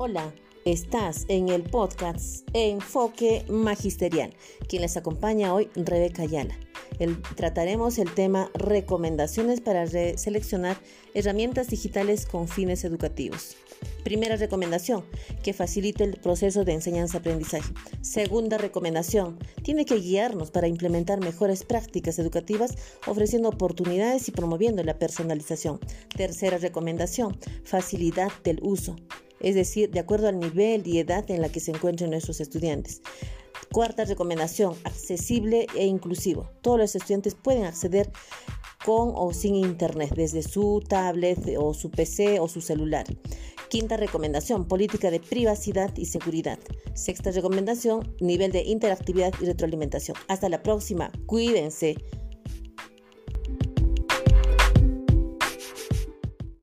Hola, estás en el podcast Enfoque Magisterial. Quien les acompaña hoy, Rebeca Ayala. trataremos el tema recomendaciones para seleccionar herramientas digitales con fines educativos. Primera recomendación, que facilite el proceso de enseñanza-aprendizaje. Segunda recomendación, tiene que guiarnos para implementar mejores prácticas educativas, ofreciendo oportunidades y promoviendo la personalización. Tercera recomendación, facilidad del uso es decir, de acuerdo al nivel y edad en la que se encuentren nuestros estudiantes. Cuarta recomendación, accesible e inclusivo. Todos los estudiantes pueden acceder con o sin internet, desde su tablet o su PC o su celular. Quinta recomendación, política de privacidad y seguridad. Sexta recomendación, nivel de interactividad y retroalimentación. Hasta la próxima, cuídense.